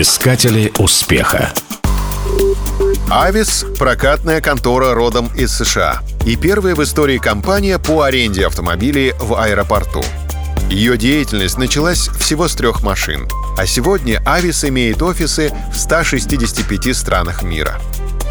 Искатели успеха. Авис – прокатная контора родом из США и первая в истории компания по аренде автомобилей в аэропорту. Ее деятельность началась всего с трех машин, а сегодня Авис имеет офисы в 165 странах мира.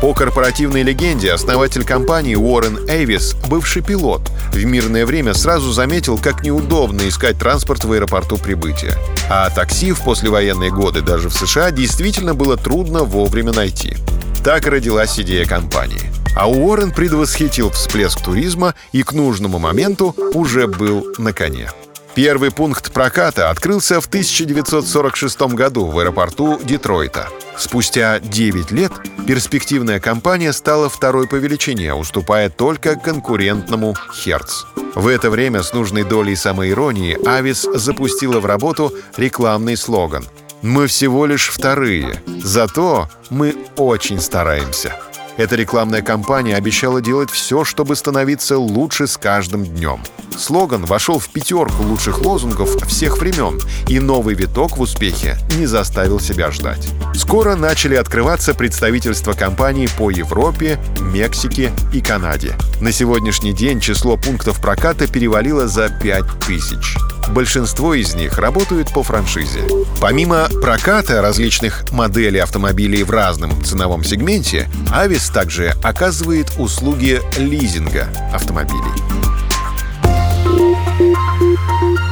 По корпоративной легенде, основатель компании Уоррен Эйвис, бывший пилот, в мирное время сразу заметил, как неудобно искать транспорт в аэропорту прибытия. А такси в послевоенные годы даже в США действительно было трудно вовремя найти. Так родилась идея компании. А Уоррен предвосхитил всплеск туризма и к нужному моменту уже был на коне. Первый пункт проката открылся в 1946 году в аэропорту Детройта. Спустя 9 лет перспективная компания стала второй по величине, уступая только конкурентному «Херц». В это время с нужной долей самоиронии Авис запустила в работу рекламный слоган «Мы всего лишь вторые, зато мы очень стараемся». Эта рекламная кампания обещала делать все, чтобы становиться лучше с каждым днем. Слоган вошел в пятерку лучших лозунгов всех времен, и новый виток в успехе не заставил себя ждать. Скоро начали открываться представительства компании по Европе, Мексике и Канаде. На сегодняшний день число пунктов проката перевалило за 5000. Большинство из них работают по франшизе. Помимо проката различных моделей автомобилей в разном ценовом сегменте, Авис также оказывает услуги лизинга автомобилей.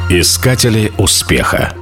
Искатели успеха.